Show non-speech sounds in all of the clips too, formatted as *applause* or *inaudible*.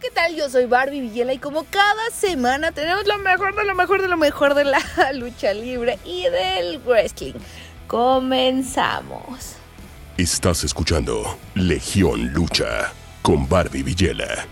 ¿qué tal? Yo soy Barbie Villela y como cada semana tenemos lo mejor de lo mejor de lo mejor de la *laughs* lucha libre y del wrestling. Comenzamos. Estás escuchando Legión Lucha con Barbie Villela.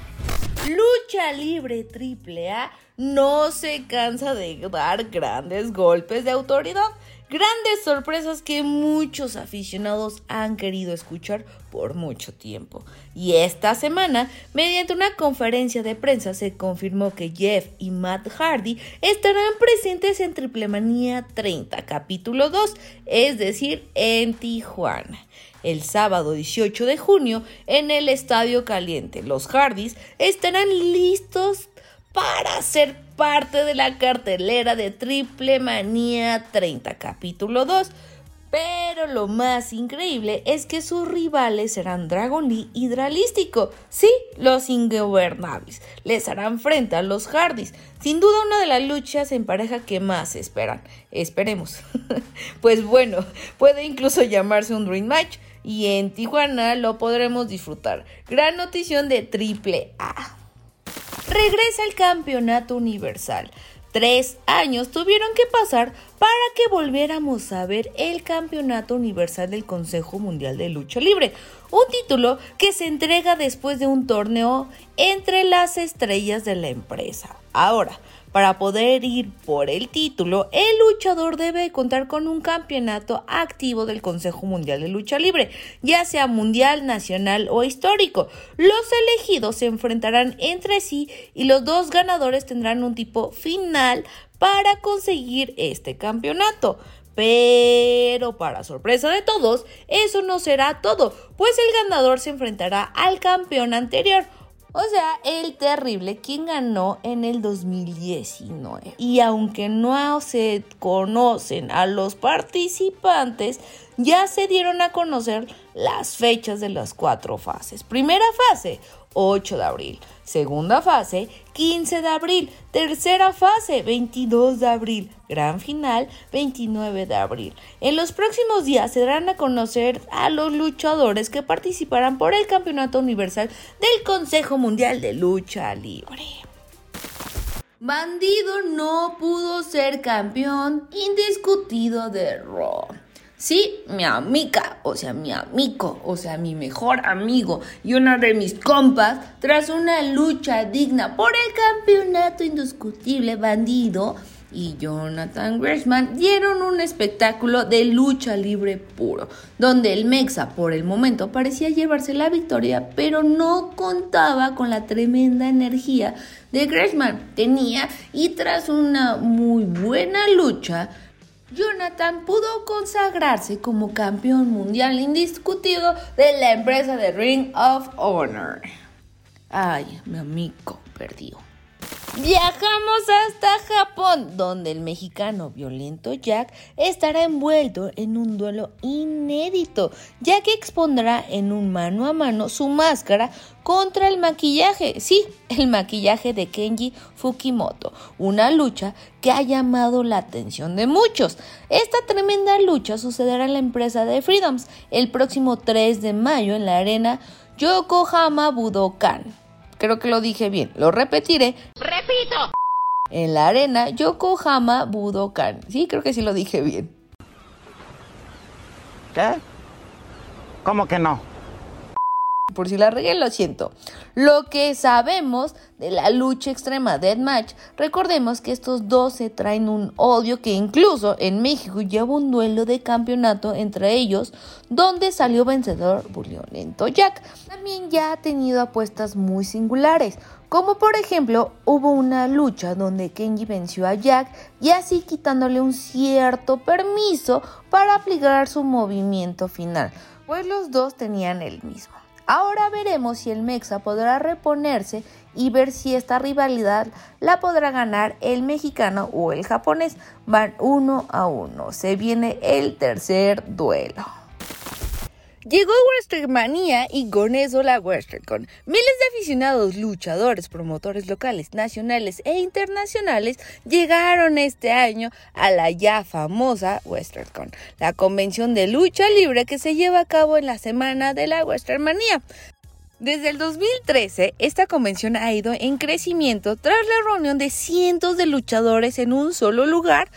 Lucha Libre Triple A no se cansa de dar grandes golpes de autoridad Grandes sorpresas que muchos aficionados han querido escuchar por mucho tiempo. Y esta semana, mediante una conferencia de prensa, se confirmó que Jeff y Matt Hardy estarán presentes en Triple Manía 30, capítulo 2, es decir, en Tijuana. El sábado 18 de junio, en el Estadio Caliente, los Hardys estarán listos para ser parte de la cartelera de Triple Manía 30 capítulo 2. Pero lo más increíble es que sus rivales serán Dragon Lee y Dralístico. Sí, los ingobernables. Les harán frente a los Hardys. Sin duda una de las luchas en pareja que más esperan. Esperemos. *laughs* pues bueno, puede incluso llamarse un Dream Match. Y en Tijuana lo podremos disfrutar. Gran notición de Triple A regresa el campeonato universal. Tres años tuvieron que pasar para que volviéramos a ver el campeonato universal del Consejo Mundial de Lucha Libre, un título que se entrega después de un torneo entre las estrellas de la empresa. Ahora, para poder ir por el título, el luchador debe contar con un campeonato activo del Consejo Mundial de Lucha Libre, ya sea mundial, nacional o histórico. Los elegidos se enfrentarán entre sí y los dos ganadores tendrán un tipo final para conseguir este campeonato. Pero para sorpresa de todos, eso no será todo, pues el ganador se enfrentará al campeón anterior. O sea, el terrible quien ganó en el 2019. Y aunque no se conocen a los participantes, ya se dieron a conocer las fechas de las cuatro fases. Primera fase, 8 de abril. Segunda fase, 15 de abril. Tercera fase, 22 de abril. Gran final, 29 de abril. En los próximos días se darán a conocer a los luchadores que participarán por el Campeonato Universal del Consejo Mundial de Lucha Libre. Bandido no pudo ser campeón indiscutido de Raw. Sí, mi amiga, o sea, mi amigo, o sea, mi mejor amigo y una de mis compas, tras una lucha digna por el campeonato indiscutible bandido, y Jonathan Gresham dieron un espectáculo de lucha libre puro, donde el Mexa por el momento parecía llevarse la victoria, pero no contaba con la tremenda energía de Gresham. Tenía y tras una muy buena lucha, Jonathan pudo consagrarse como campeón mundial indiscutido de la empresa de Ring of Honor. Ay, mi amigo perdió. Viajamos hasta Japón, donde el mexicano violento Jack estará envuelto en un duelo inédito, ya que expondrá en un mano a mano su máscara contra el maquillaje, sí, el maquillaje de Kenji Fukimoto, una lucha que ha llamado la atención de muchos. Esta tremenda lucha sucederá en la empresa de Freedoms el próximo 3 de mayo en la arena Yokohama Budokan. Creo que lo dije bien. Lo repetiré. ¡Repito! En la arena Yokohama Budokan. Sí, creo que sí lo dije bien. ¿Qué? ¿Cómo que no? Por si la regué, lo siento. Lo que sabemos de la lucha extrema Deathmatch, recordemos que estos dos se traen un odio que incluso en México lleva un duelo de campeonato entre ellos, donde salió vencedor Violento Jack. También ya ha tenido apuestas muy singulares, como por ejemplo hubo una lucha donde Kenji venció a Jack y así quitándole un cierto permiso para aplicar su movimiento final, pues los dos tenían el mismo. Ahora veremos si el Mexa podrá reponerse y ver si esta rivalidad la podrá ganar el mexicano o el japonés. Van uno a uno. Se viene el tercer duelo. Llegó WrestleMania y con eso la WrestleCon. Miles de aficionados, luchadores, promotores locales, nacionales e internacionales llegaron este año a la ya famosa WrestleCon, la convención de lucha libre que se lleva a cabo en la semana de la WrestleMania. Desde el 2013, esta convención ha ido en crecimiento tras la reunión de cientos de luchadores en un solo lugar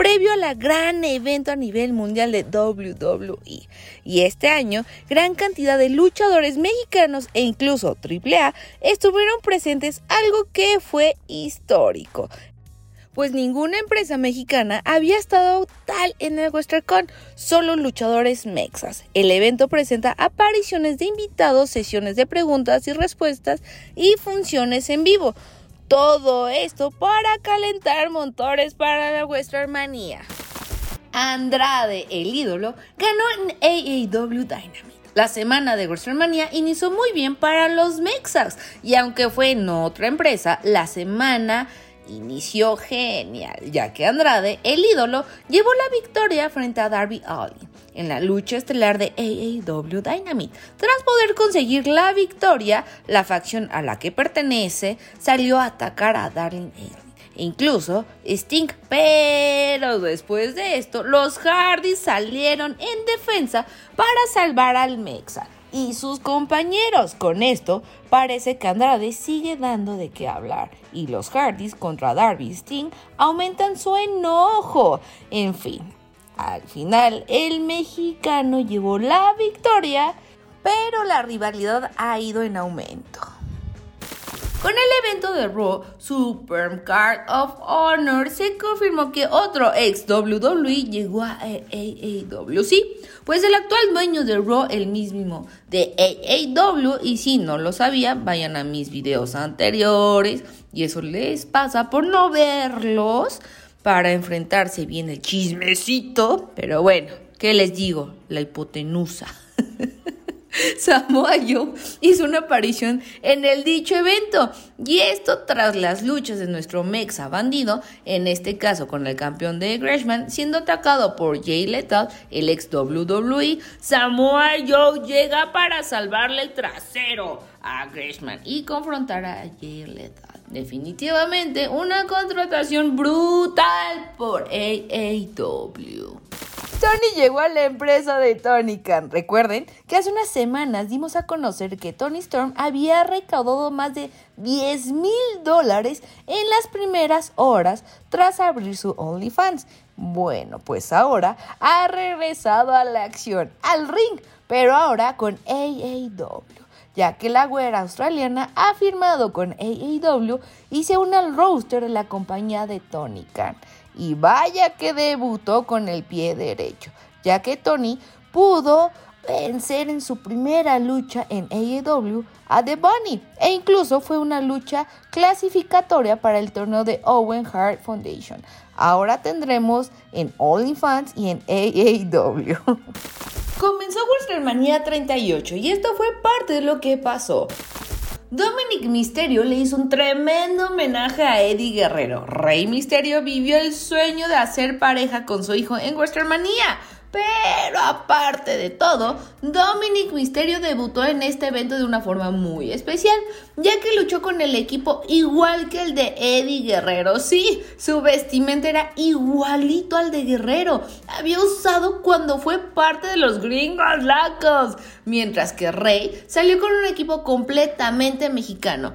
previo a la gran evento a nivel mundial de WWE. Y este año, gran cantidad de luchadores mexicanos e incluso AAA estuvieron presentes, algo que fue histórico pues ninguna empresa mexicana había estado tal en el WesternCon, solo luchadores mexas. El evento presenta apariciones de invitados, sesiones de preguntas y respuestas y funciones en vivo. Todo esto para calentar motores para la Westermanía. Andrade, el ídolo, ganó en AAW Dynamite. La semana de WrestleMania inició muy bien para los Mexas y aunque fue en otra empresa, la semana inició genial, ya que Andrade, el ídolo, llevó la victoria frente a Darby Allin en la lucha estelar de AAW Dynamite. Tras poder conseguir la victoria, la facción a la que pertenece salió a atacar a Darling Allin. Incluso Sting, pero después de esto, los Hardys salieron en defensa para salvar al Mexa y sus compañeros. Con esto, parece que Andrade sigue dando de qué hablar y los Hardys contra Darby Sting aumentan su enojo. En fin, al final el mexicano llevó la victoria, pero la rivalidad ha ido en aumento. Con el evento de Raw Super Card of Honor se confirmó que otro ex WWE llegó a AAW. Sí, pues el actual dueño de Raw, el mismo de AAW, y si no lo sabían, vayan a mis videos anteriores y eso les pasa por no verlos para enfrentarse bien el chismecito. Pero bueno, ¿qué les digo? La hipotenusa. *laughs* Samoa Joe hizo una aparición en el dicho evento y esto tras las luchas de nuestro Mexa bandido, en este caso con el campeón de Gresham, siendo atacado por Jay Lethal, el ex WWE, Samoa Joe llega para salvarle el trasero a Gresham y confrontar a Jay Lethal. Definitivamente una contratación brutal por AAW. Tony llegó a la empresa de Tony Khan. Recuerden que hace unas semanas dimos a conocer que Tony Storm había recaudado más de 10 mil dólares en las primeras horas tras abrir su OnlyFans. Bueno, pues ahora ha regresado a la acción, al ring, pero ahora con AAW ya que la güera australiana ha firmado con AAW y se une al roster de la compañía de Tony Khan. Y vaya que debutó con el pie derecho, ya que Tony pudo vencer en su primera lucha en AEW a The Bunny e incluso fue una lucha clasificatoria para el torneo de Owen Hart Foundation. Ahora tendremos en OnlyFans y en AEW. *laughs* Comenzó WrestleMania 38 y esto fue parte de lo que pasó. Dominic Misterio le hizo un tremendo homenaje a Eddie Guerrero. Rey Misterio vivió el sueño de hacer pareja con su hijo en WrestleMania. Pero aparte de todo, Dominic Misterio debutó en este evento de una forma muy especial, ya que luchó con el equipo igual que el de Eddie Guerrero. Sí, su vestimenta era igualito al de Guerrero. Había usado cuando fue parte de los Gringos Lacos. Mientras que Rey salió con un equipo completamente mexicano.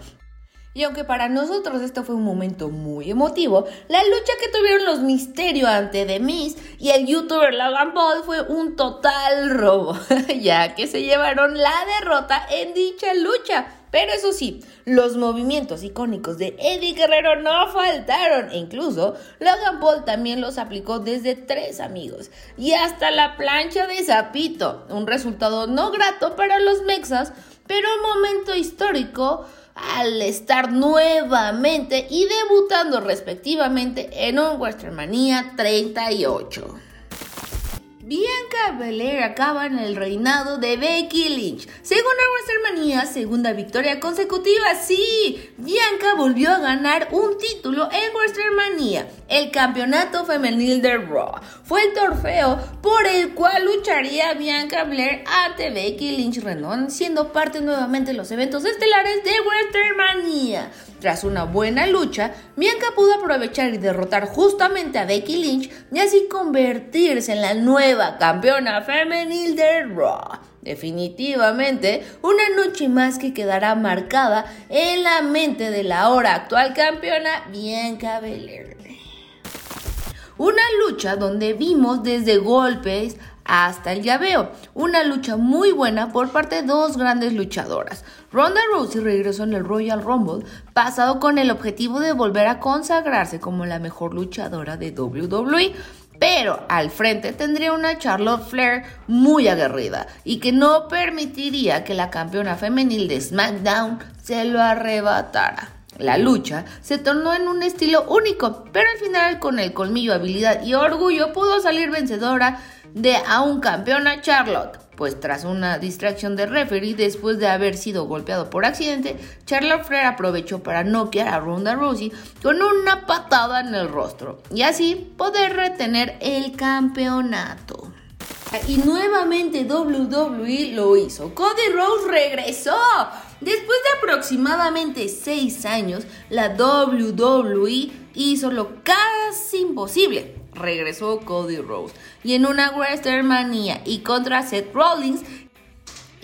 Y aunque para nosotros esto fue un momento muy emotivo, la lucha que tuvieron los Misterio ante The Miz y el youtuber Logan Paul fue un total robo, *laughs* ya que se llevaron la derrota en dicha lucha. Pero eso sí, los movimientos icónicos de Eddie Guerrero no faltaron e incluso Logan Paul también los aplicó desde tres amigos y hasta la plancha de Zapito, un resultado no grato para los mexas, pero un momento histórico al estar nuevamente y debutando respectivamente en un WrestleMania 38. Bianca Belair acaba en el reinado de Becky Lynch. Según la WrestleMania, segunda victoria consecutiva. Sí, Bianca volvió a ganar un título en WrestleMania, el campeonato femenil de Raw. Fue el trofeo por el cual lucharía Bianca Belair ante Becky Lynch Renon, siendo parte nuevamente de los eventos estelares de WrestleMania. Tras una buena lucha, Bianca pudo aprovechar y derrotar justamente a Becky Lynch y así convertirse en la nueva campeona femenil de Raw. Definitivamente, una noche más que quedará marcada en la mente de la ahora actual campeona Bianca Belair. Una lucha donde vimos desde golpes hasta el llaveo. Una lucha muy buena por parte de dos grandes luchadoras. Ronda Rousey regresó en el Royal Rumble, pasado con el objetivo de volver a consagrarse como la mejor luchadora de WWE. Pero al frente tendría una Charlotte Flair muy aguerrida y que no permitiría que la campeona femenil de SmackDown se lo arrebatara. La lucha se tornó en un estilo único, pero al final con el colmillo, habilidad y orgullo pudo salir vencedora de aún campeona Charlotte. Pues tras una distracción de referee después de haber sido golpeado por accidente, Charlotte Flair aprovechó para noquear a Ronda Rousey con una patada en el rostro y así poder retener el campeonato. Y nuevamente WWE lo hizo. Cody Rose regresó. Después de aproximadamente 6 años, la WWE hizo lo casi imposible regresó Cody Rose. Y en una Manía y contra Seth Rollins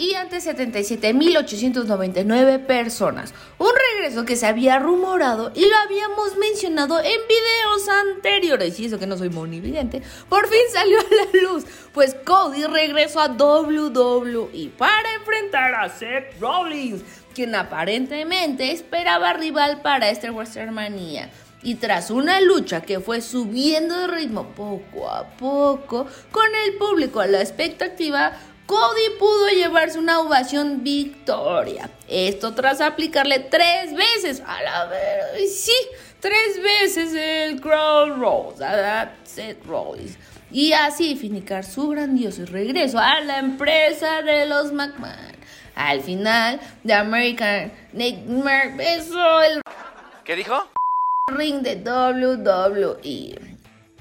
y ante 77.899 personas. Un regreso que se había rumorado y lo habíamos mencionado en videos anteriores. Y eso que no soy monividente, por fin salió a la luz. Pues Cody regresó a WWE para enfrentar a Seth Rollins, quien aparentemente esperaba rival para este WrestleMania. Y tras una lucha que fue subiendo de ritmo poco a poco, con el público a la expectativa, Cody pudo llevarse una ovación victoria. Esto tras aplicarle tres veces a la vez, sí, tres veces el Crown Rose a Seth Rollins. Y así finicar su grandioso regreso a la empresa de los McMahon. Al final, The American Nightmare besó el... ¿Qué dijo? ring de WWE.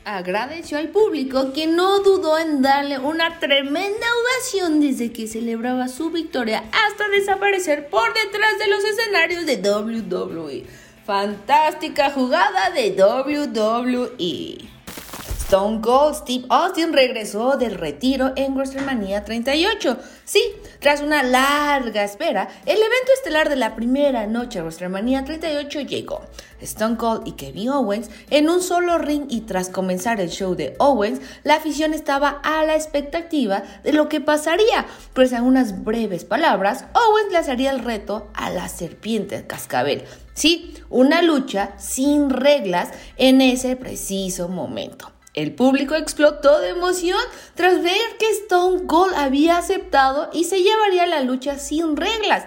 Agradeció al público que no dudó en darle una tremenda ovación desde que celebraba su victoria hasta desaparecer por detrás de los escenarios de WWE. Fantástica jugada de WWE. Stone Cold Steve Austin regresó del retiro en WrestleMania 38. Sí, tras una larga espera, el evento estelar de la primera noche de WrestleMania 38 llegó. Stone Cold y Kevin Owens en un solo ring y tras comenzar el show de Owens, la afición estaba a la expectativa de lo que pasaría, pues en unas breves palabras, Owens le haría el reto a la serpiente cascabel. Sí, una lucha sin reglas en ese preciso momento. El público explotó de emoción tras ver que Stone Cold había aceptado y se llevaría la lucha sin reglas.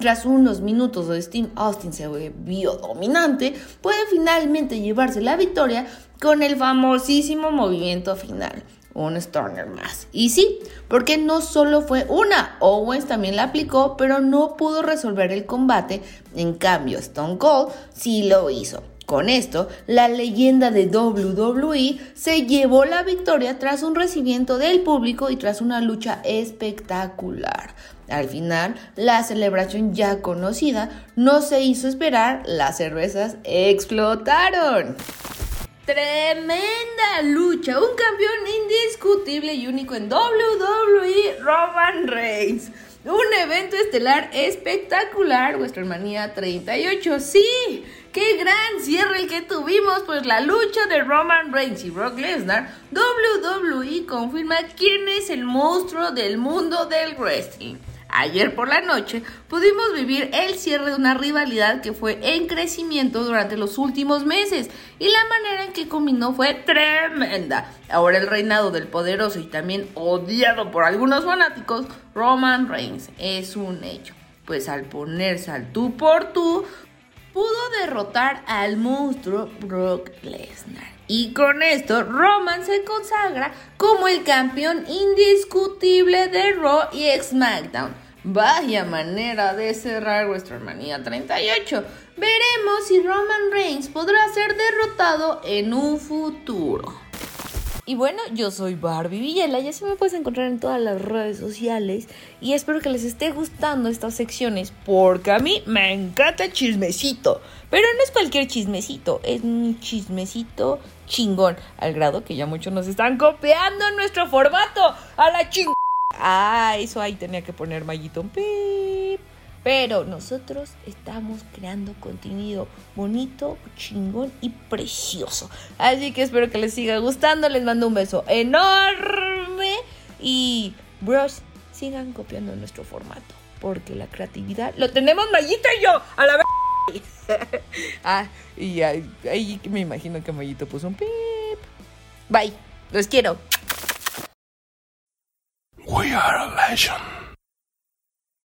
Tras unos minutos de Steve Austin se vio dominante, puede finalmente llevarse la victoria con el famosísimo movimiento final. Un Storner más. Y sí, porque no solo fue una, Owens también la aplicó, pero no pudo resolver el combate. En cambio, Stone Cold sí lo hizo. Con esto, la leyenda de WWE se llevó la victoria tras un recibimiento del público y tras una lucha espectacular. Al final, la celebración ya conocida no se hizo esperar, las cervezas explotaron. Tremenda lucha, un campeón indiscutible y único en WWE, Roman Reigns. Un evento estelar espectacular, WrestleMania 38, sí. ¡Qué gran cierre el que tuvimos! Pues la lucha de Roman Reigns y Brock Lesnar, WWE confirma quién es el monstruo del mundo del wrestling. Ayer por la noche pudimos vivir el cierre de una rivalidad que fue en crecimiento durante los últimos meses y la manera en que combinó fue tremenda. Ahora el reinado del poderoso y también odiado por algunos fanáticos, Roman Reigns, es un hecho. Pues al ponerse al tú por tú, pudo derrotar al monstruo Brock Lesnar. Y con esto, Roman se consagra como el campeón indiscutible de Raw y SmackDown. Vaya manera de cerrar WrestleMania 38. Veremos si Roman Reigns podrá ser derrotado en un futuro. Y bueno, yo soy Barbie Villela, ya se me puedes encontrar en todas las redes sociales y espero que les esté gustando estas secciones porque a mí me encanta chismecito, pero no es cualquier chismecito, es un chismecito chingón, al grado que ya muchos nos están copiando en nuestro formato, a la chingón. Ah, eso ahí tenía que poner Mayito un pip. Pero nosotros estamos creando contenido bonito, chingón y precioso. Así que espero que les siga gustando. Les mando un beso enorme. Y, bros, sigan copiando nuestro formato. Porque la creatividad lo tenemos Mayito y yo. A la vez. *laughs* ah, y ahí, me imagino que Mayito puso un pip. Bye. Los quiero. We are a legend.